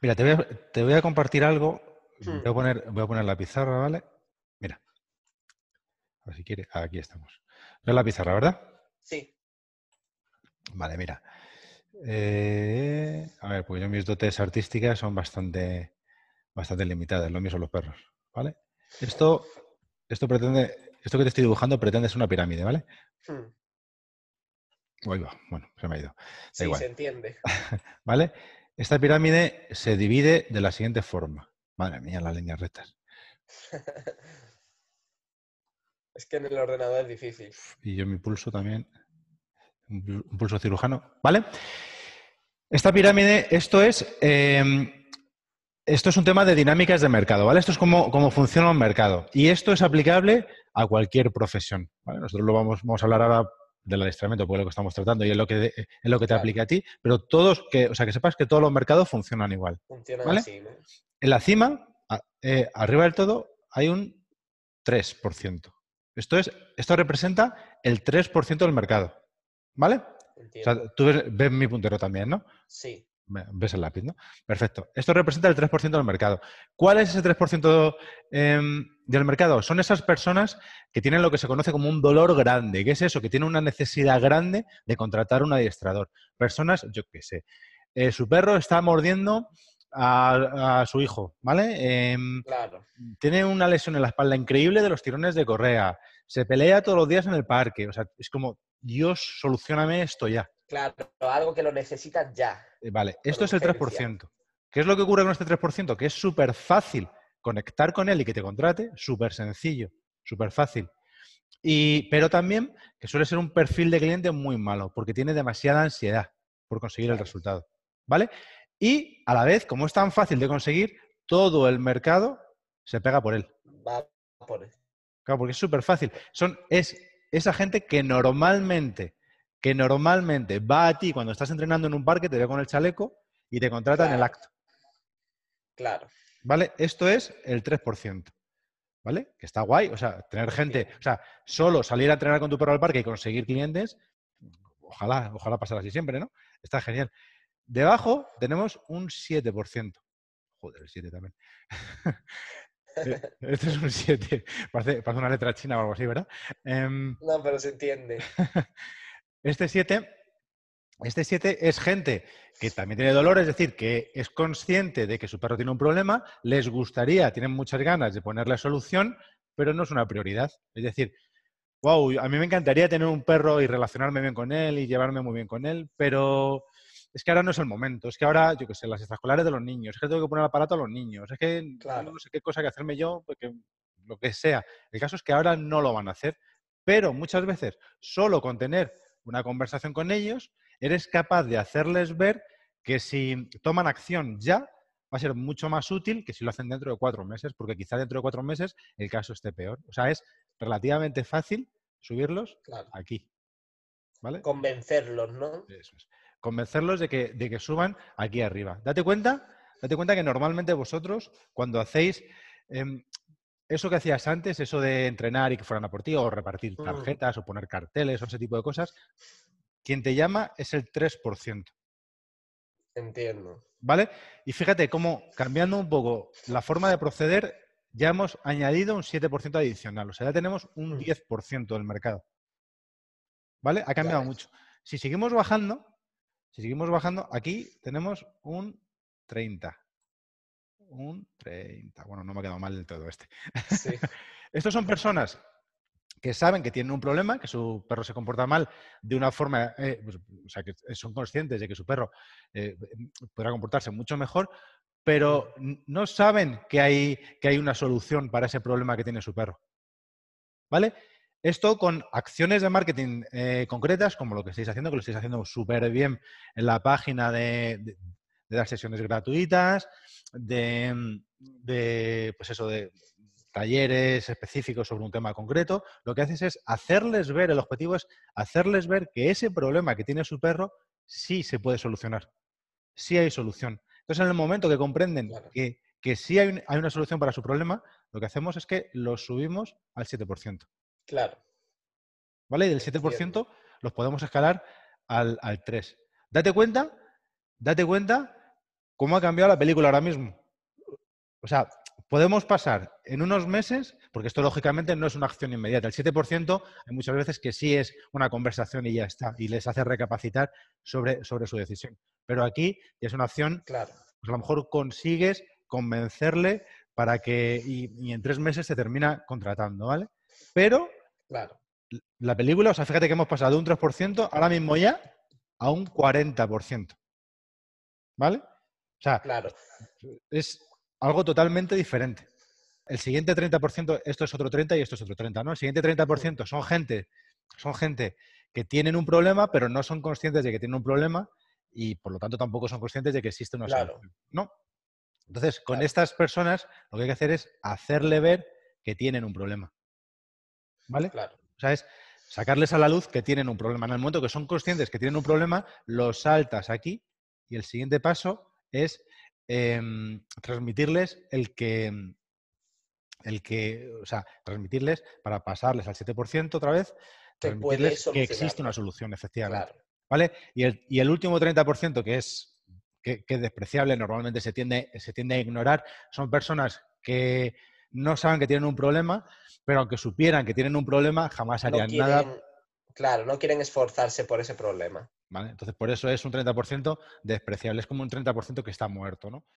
Mira, te voy a, te voy a compartir algo. Hmm. Voy, a poner, voy a poner la pizarra, ¿vale? Mira. A ver si quiere. Aquí estamos. ¿Ves la pizarra, verdad? Sí. Vale, mira. Eh, a ver, pues yo mis dotes artísticas son bastante, bastante limitadas. Lo mío son los perros, ¿vale? Esto, esto pretende, esto que te estoy dibujando pretende ser una pirámide, ¿vale? Hmm. Ahí va. Bueno, se me ha ido. Sí, igual. se entiende. ¿Vale? Esta pirámide se divide de la siguiente forma. Madre mía, las líneas rectas. es que en el ordenador es difícil. Y yo mi pulso también. Un pul- un pulso cirujano. ¿Vale? Esta pirámide, esto es. eh, esto es un tema de dinámicas de mercado, ¿vale? Esto es cómo, cómo funciona un mercado. Y esto es aplicable a cualquier profesión. ¿vale? Nosotros lo vamos, vamos a hablar ahora del adiestramiento, porque es lo que estamos tratando y es lo que, es lo que te Claro. aplica a ti, pero todos, que, o sea, que sepas que todos los mercados funcionan igual. Funciona ¿Vale? así, ¿no? En la cima, a- eh, arriba del todo, hay un 3%. Esto, es, esto representa el 3% del mercado. ¿Vale? O sea, tú ves, ves mi puntero también, ¿no? sí. Ve- Ves el lápiz, ¿no? Perfecto. Esto representa el 3% del mercado. ¿Cuál es ese 3% em, del mercado? Son esas personas que tienen lo que se conoce como un dolor grande. ¿Qué es eso? Que tienen una necesidad grande de contratar un adiestrador. Personas, yo qué sé, eh, su perro está mordiendo a, a su hijo, ¿vale? Em, Claro. tiene una lesión en la espalda increíble de los tirones de correa. Se pelea todos los días en el parque. O sea, es como, Dios, solucioname esto ya. Claro. Algo que lo necesitas ya. Eh, Vale, esto es el urgencia. 3%. ¿Qué es lo que ocurre con este 3%? Que es súper fácil conectar con él y que te contrate, súper sencillo, súper fácil. Y, pero también que suele ser un perfil de cliente muy malo, porque tiene demasiada ansiedad por conseguir el resultado. ¿Vale? Y a la vez, como es tan fácil de conseguir, todo el mercado se pega por él. Va por Claro, porque es súper fácil. Son, es esa gente que normalmente, que normalmente va a ti cuando estás entrenando en un parque, te ve con el chaleco y te contrata en el Claro. acto. Claro. ¿Vale? Esto es el 3%. ¿Vale? Que está guay. O sea, tener gente, o sea, solo salir a entrenar con tu perro al parque y conseguir clientes, ojalá, ojalá pasara así siempre, ¿no? Está genial. Debajo tenemos un 7%. Joder, el 7 también. Este es un 7. Parece, parece una letra china o algo así, ¿verdad? Em, No, pero se entiende. este 7, este 7 es gente que también tiene dolor, es decir, que es consciente de que su perro tiene un problema, les gustaría, tienen muchas ganas de ponerle solución, pero no es una prioridad. Es decir, wow, a mí me encantaría tener un perro y relacionarme bien con él y llevarme muy bien con él, pero es que ahora no es el momento. Es que ahora, yo qué sé, las extraescolares de los niños, es que tengo que poner aparato a los niños, es que Claro. no sé qué cosa que hacerme yo, porque lo que sea. El caso es que ahora no lo van a hacer, pero muchas veces solo con tener una conversación con ellos, eres capaz de hacerles ver que si toman acción ya, va a ser mucho más útil que si lo hacen dentro de cuatro meses, porque quizá dentro de cuatro meses el caso esté peor. O sea, es relativamente fácil subirlos Claro. aquí. ¿Vale? Convencerlos, ¿no? Eso es. Convencerlos de que, de que suban aquí arriba. Date cuenta, date cuenta que normalmente vosotros, cuando hacéis em, eso que hacías antes, eso de entrenar y que fueran a por ti, o repartir Mm. tarjetas, o poner carteles, o ese tipo de cosas, quien te llama es el 3%. Entiendo. ¿Vale? Y fíjate cómo, cambiando un poco la forma de proceder, ya hemos añadido un 7% adicional. O sea, ya tenemos un Mm. 10% del mercado. ¿Vale? Ha cambiado mucho. Si seguimos bajando, si seguimos bajando, aquí tenemos un 30. Un 30. Bueno, no me ha quedado mal del todo este. Sí. Estos son personas que saben que tienen un problema, que su perro se comporta mal de una forma, eh, pues, o sea, que son conscientes de que su perro eh, podrá comportarse mucho mejor, pero no saben que hay, que hay una solución para ese problema que tiene su perro. ¿Vale? Esto con acciones de marketing eh, concretas, como lo que estáis haciendo, que lo estáis haciendo súper bien en la página de, de- de las sesiones gratuitas, de, mm, de, pues eso, de talleres específicos sobre un tema concreto, lo que haces es hacerles ver, el objetivo es hacerles ver que ese problema que tiene su perro sí se puede solucionar, sí hay solución. Entonces, en el momento que comprenden Claro. que, que sí hay, un- hay una solución para su problema, lo que hacemos es que los subimos al 7%. Claro. ¿Vale? Y del Entiendo. 7% los podemos escalar al, al 3%. Date cuenta, date cuenta ¿cómo ha cambiado la película ahora mismo? O sea, podemos pasar en unos meses, porque esto lógicamente no es una acción inmediata. El 7% hay muchas veces que sí es una conversación y ya está, y les hace recapacitar sobre, sobre su decisión. Pero aquí es una acción, Claro. pues a lo mejor consigues convencerle para que, y, y en tres meses se termina contratando, ¿vale? Pero Claro. la película, o sea, fíjate que hemos pasado de un 3% ahora mismo ya a un 40%. ¿Vale? O sea, Claro. es algo totalmente diferente. El siguiente 30%, esto es otro 30 y esto es otro 30, ¿no? El siguiente 30% son gente, son gente que tienen un problema, pero no son conscientes de que tienen un problema y por lo tanto tampoco son conscientes de que existe una Claro. solución. ¿No? Entonces, con Claro. estas personas lo que hay que hacer es hacerle ver que tienen un problema. ¿Vale? Claro. O sea, es sacarles a la luz que tienen un problema. En el momento que son conscientes que tienen un problema, los saltas aquí y el siguiente paso es em, transmitirles el que, em, el que, o sea, transmitirles para pasarles al 7% otra vez, transmitirles que existe una solución, efectivamente. Claro. ¿Vale? Y el, y el último 30% que es, que, que es despreciable, normalmente se tiende, se tiende a ignorar, son personas que no saben que tienen un problema, pero aunque supieran que tienen un problema, jamás No harían quieren, nada. Claro, no quieren esforzarse por ese problema. ¿vale? Entonces, por eso es un 30% despreciable, es como un 30% que está muerto, ¿no?